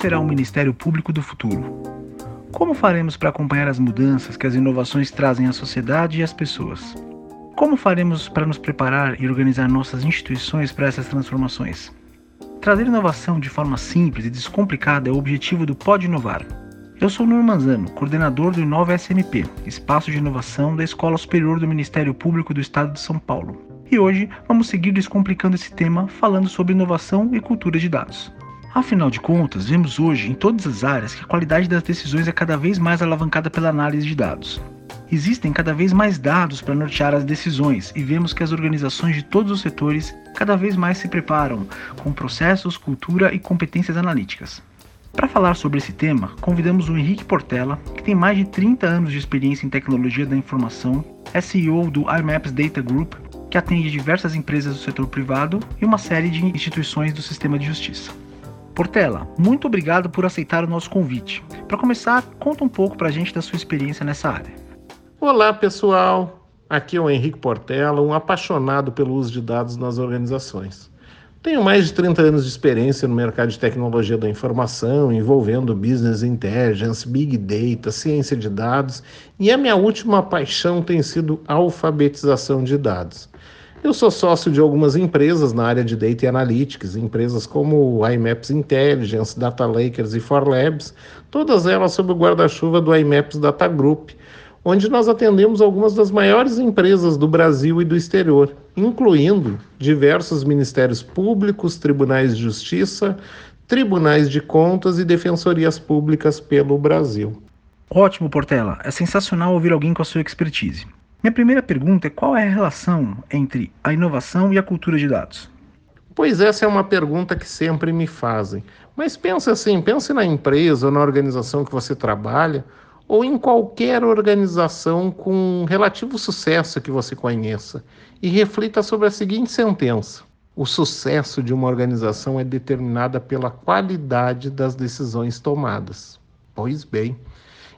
será o Ministério Público do futuro? Como faremos para acompanhar as mudanças que as inovações trazem à sociedade e às pessoas? Como faremos para nos preparar e organizar nossas instituições para essas transformações? Trazer inovação de forma simples e descomplicada é o objetivo do Pode Inovar. Eu sou Nuno Manzano, coordenador do Inova SMP, espaço de inovação da Escola Superior do Ministério Público do Estado de São Paulo. E hoje vamos seguir descomplicando esse tema falando sobre inovação e cultura de dados. Afinal de contas, vemos hoje em todas as áreas que a qualidade das decisões é cada vez mais alavancada pela análise de dados. Existem cada vez mais dados para nortear as decisões e vemos que as organizações de todos os setores cada vez mais se preparam com processos, cultura e competências analíticas. Para falar sobre esse tema, convidamos o Henrique Portela, que tem mais de 30 anos de experiência em tecnologia da informação, é CEO do IMAPS Data Group, que atende diversas empresas do setor privado e uma série de instituições do sistema de justiça. Portela, muito obrigado por aceitar o nosso convite. Para começar, conta um pouco para a gente da sua experiência nessa área. Olá, pessoal. Aqui é o Henrique Portela, um apaixonado pelo uso de dados nas organizações. Tenho mais de 30 anos de experiência no mercado de tecnologia da informação, envolvendo business intelligence, big data, ciência de dados, e a minha última paixão tem sido alfabetização de dados. Eu sou sócio de algumas empresas na área de Data Analytics, empresas como IMAPS Intelligence, Data Lakers e ForLabs, todas elas sob o guarda-chuva do IMAPS Data Group, onde nós atendemos algumas das maiores empresas do Brasil e do exterior, incluindo diversos ministérios públicos, tribunais de justiça, tribunais de contas e defensorias públicas pelo Brasil. Ótimo, Portela. É sensacional ouvir alguém com a sua expertise. Minha primeira pergunta é qual é a relação entre a inovação e a cultura de dados? Pois essa é uma pergunta que sempre me fazem. Mas pense assim, pense na empresa ou na organização que você trabalha, ou em qualquer organização com relativo sucesso que você conheça, e reflita sobre a seguinte sentença: o sucesso de uma organização é determinada pela qualidade das decisões tomadas. Pois bem,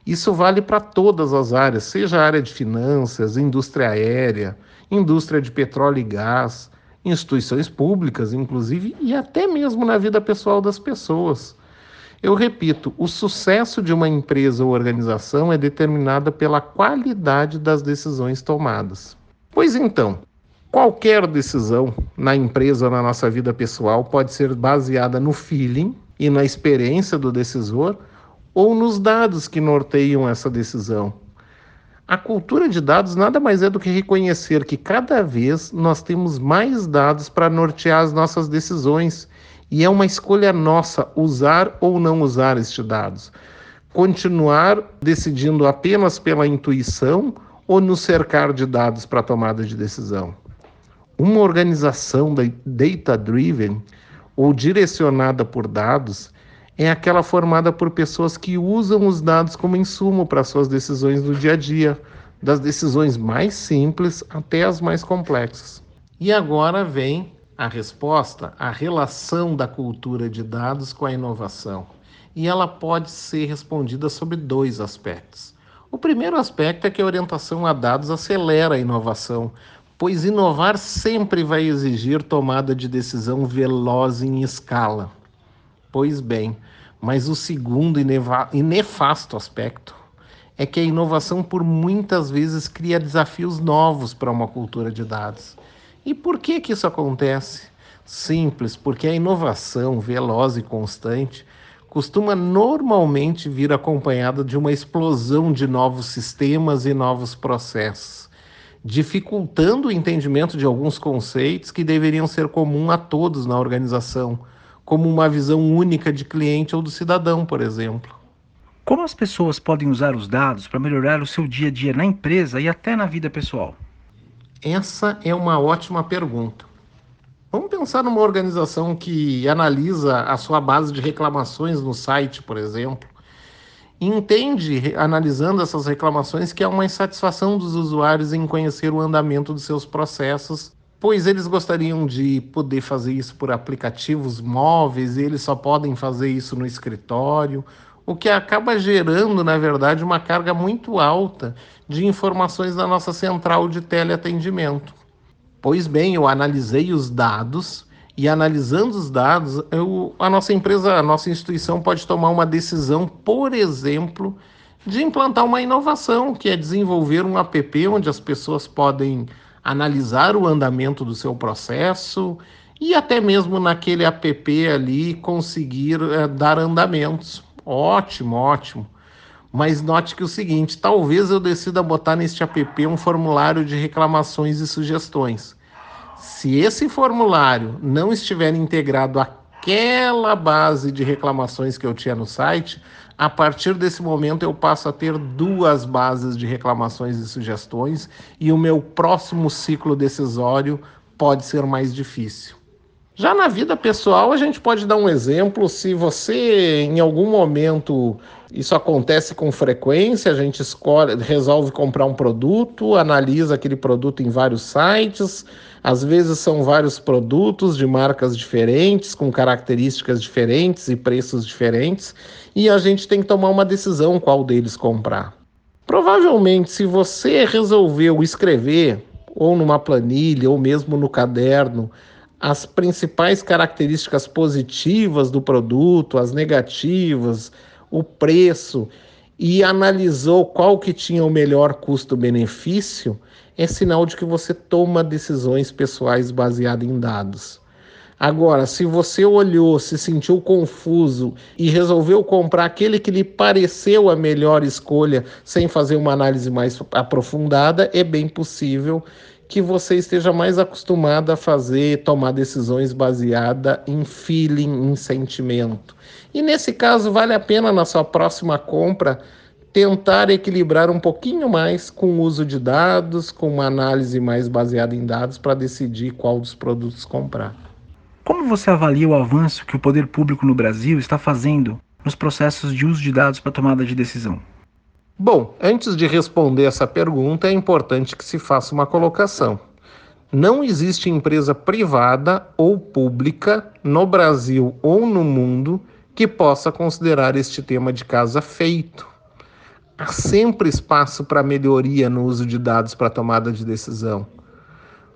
isso vale para todas as áreas, seja a área de finanças, indústria aérea, indústria de petróleo e gás, instituições públicas, inclusive, e até mesmo na vida pessoal das pessoas. Eu repito, o sucesso de uma empresa ou organização é determinada pela qualidade das decisões tomadas. Pois então, qualquer decisão na empresa ou na nossa vida pessoal pode ser baseada no feeling e na experiência do decisor ou nos dados que norteiam essa decisão. A cultura de dados nada mais é do que reconhecer que cada vez nós temos mais dados para nortear as nossas decisões e é uma escolha nossa usar ou não usar estes dados. Continuar decidindo apenas pela intuição ou nos cercar de dados para tomada de decisão. Uma organização data-driven ou direcionada por dados é aquela formada por pessoas que usam os dados como insumo para suas decisões do dia a dia, das decisões mais simples até as mais complexas. E agora vem a resposta, a relação da cultura de dados com a inovação. E ela pode ser respondida sobre dois aspectos. O primeiro aspecto é que a orientação a dados acelera a inovação, pois inovar sempre vai exigir tomada de decisão veloz em escala. Pois bem, mas o segundo e nefasto aspecto é que a inovação por muitas vezes cria desafios novos para uma cultura de dados. E por que que isso acontece? Simples, porque a inovação veloz e constante costuma normalmente vir acompanhada de uma explosão de novos sistemas e novos processos, dificultando o entendimento de alguns conceitos que deveriam ser comuns a todos na organização como uma visão única de cliente ou do cidadão, por exemplo. Como as pessoas podem usar os dados para melhorar o seu dia a dia na empresa e até na vida pessoal? Essa é uma ótima pergunta. Vamos pensar numa organização que analisa a sua base de reclamações no site, por exemplo, e entende, analisando essas reclamações, que há uma insatisfação dos usuários em conhecer o andamento dos seus processos pois eles gostariam de poder fazer isso por aplicativos móveis e eles só podem fazer isso no escritório, o que acaba gerando, na verdade, uma carga muito alta de informações na nossa central de teleatendimento. Pois bem, eu analisei os dados E analisando os dados, eu, a nossa empresa, a nossa instituição pode tomar uma decisão, por exemplo, de implantar uma inovação, que é desenvolver um app onde as pessoas podem analisar o andamento do seu processo e até mesmo naquele app ali conseguir é, dar andamentos. Ótimo, ótimo. Mas note que o seguinte, talvez eu decida botar neste app um formulário de reclamações e sugestões. Se esse formulário não estiver integrado àquela base de reclamações que eu tinha no site, a partir desse momento eu passo a ter duas bases de reclamações e sugestões e o meu próximo ciclo decisório pode ser mais difícil. Já na vida pessoal, a gente pode dar um exemplo. Se você, em algum momento, isso acontece com frequência, a gente escolhe, resolve comprar um produto, analisa aquele produto em vários sites. Às vezes são vários produtos de marcas diferentes, com características diferentes e preços diferentes, e a gente tem que tomar uma decisão qual deles comprar. Provavelmente, se você resolveu escrever, ou numa planilha, ou mesmo no caderno, as principais características positivas do produto, as negativas, o preço e analisou qual que tinha o melhor custo-benefício, é sinal de que você toma decisões pessoais baseadas em dados. Agora, se você olhou, se sentiu confuso e resolveu comprar aquele que lhe pareceu a melhor escolha sem fazer uma análise mais aprofundada, é bem possível que você esteja mais acostumado a fazer, tomar decisões baseada em feeling, em sentimento. E nesse caso, vale a pena na sua próxima compra tentar equilibrar um pouquinho mais com o uso de dados, com uma análise mais baseada em dados para decidir qual dos produtos comprar. Como você avalia o avanço que o poder público no Brasil está fazendo nos processos de uso de dados para tomada de decisão? Bom, antes de responder essa pergunta, é importante que se faça uma colocação. Não existe empresa privada ou pública no Brasil ou no mundo que possa considerar este tema de casa feito. Há sempre espaço para melhoria no uso de dados para tomada de decisão.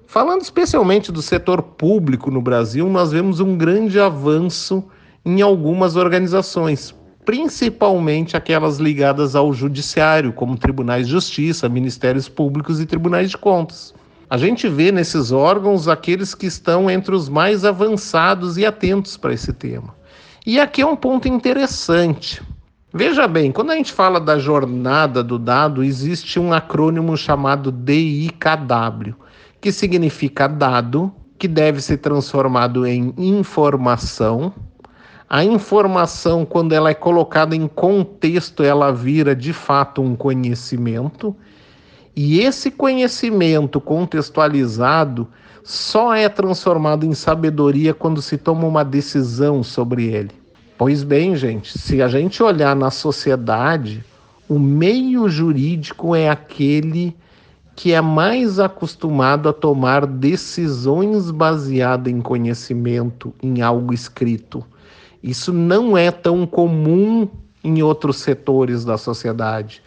Falando especialmente do setor público no Brasil, nós vemos um grande avanço em algumas organizações, principalmente aquelas ligadas ao judiciário, como tribunais de justiça, ministérios públicos e tribunais de contas. A gente vê nesses órgãos aqueles que estão entre os mais avançados e atentos para esse tema. E aqui é um ponto interessante. Veja bem, quando a gente fala da jornada do dado, existe um acrônimo chamado DIKW, que significa dado, que deve ser transformado em informação, a informação, quando ela é colocada em contexto, ela vira de fato um conhecimento. E esse conhecimento contextualizado só é transformado em sabedoria quando se toma uma decisão sobre ele. Pois bem, gente, se a gente olhar na sociedade, o meio jurídico é aquele que é mais acostumado a tomar decisões baseadas em conhecimento, em algo escrito. Isso não é tão comum em outros setores da sociedade.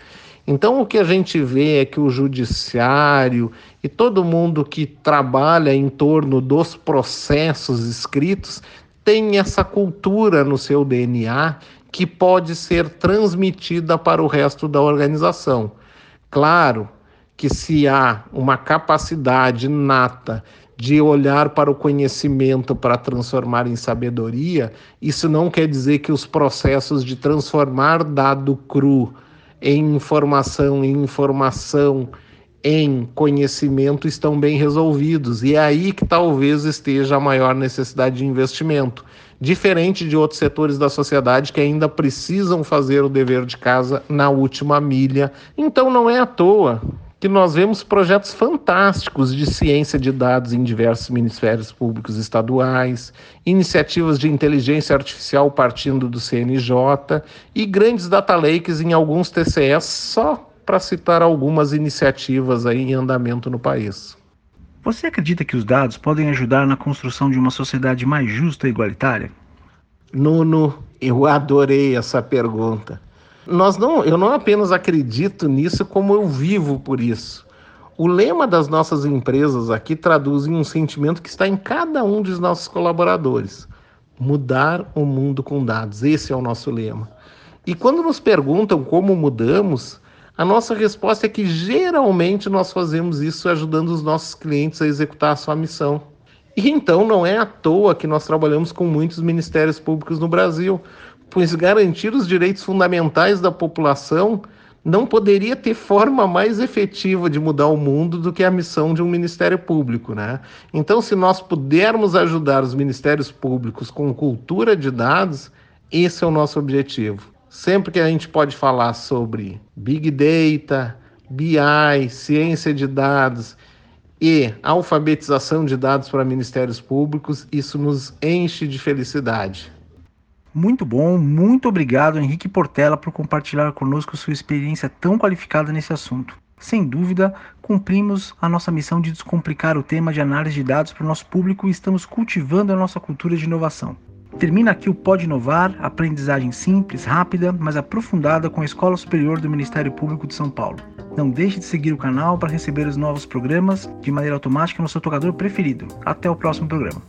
Então, o que a gente vê é que o judiciário e todo mundo que trabalha em torno dos processos escritos tem essa cultura no seu DNA que pode ser transmitida para o resto da organização. Claro que se há uma capacidade nata de olhar para o conhecimento para transformar em sabedoria, isso não quer dizer que os processos de transformar dado cru em informação, em informação, em conhecimento estão bem resolvidos. E é aí que talvez esteja a maior necessidade de investimento. Diferente de outros setores da sociedade que ainda precisam fazer o dever de casa na última milha. Então não é à toa que nós vemos projetos fantásticos de ciência de dados em diversos ministérios públicos estaduais, iniciativas de inteligência artificial partindo do CNJ e grandes data lakes em alguns TCS, só para citar algumas iniciativas aí em andamento no país. Você acredita que os dados podem ajudar na construção de uma sociedade mais justa e igualitária? Nuno, eu adorei essa pergunta nós não, eu não apenas acredito nisso, como eu vivo por isso. O lema das nossas empresas aqui traduz em um sentimento que está em cada um dos nossos colaboradores: mudar o mundo com dados. Esse é o nosso lema. E quando nos perguntam como mudamos, a nossa resposta é que geralmente nós fazemos isso ajudando os nossos clientes a executar a sua missão. E então não é à toa que nós trabalhamos com muitos ministérios públicos no Brasil, pois garantir os direitos fundamentais da população não poderia ter forma mais efetiva de mudar o mundo do que a missão de um ministério público, né? Então, se nós pudermos ajudar os ministérios públicos com cultura de dados, esse é o nosso objetivo. Sempre que a gente pode falar sobre Big Data, BI, ciência de dados e alfabetização de dados para ministérios públicos, isso nos enche de felicidade. Muito bom, muito obrigado Henrique Portela por compartilhar conosco sua experiência tão qualificada nesse assunto. Sem dúvida, cumprimos a nossa missão de descomplicar o tema de análise de dados para o nosso público e estamos cultivando a nossa cultura de inovação. Termina aqui o Pode Inovar, aprendizagem simples, rápida, mas aprofundada com a Escola Superior do Ministério Público de São Paulo. Não deixe de seguir o canal para receber os novos programas de maneira automática no seu tocador preferido. Até o próximo programa.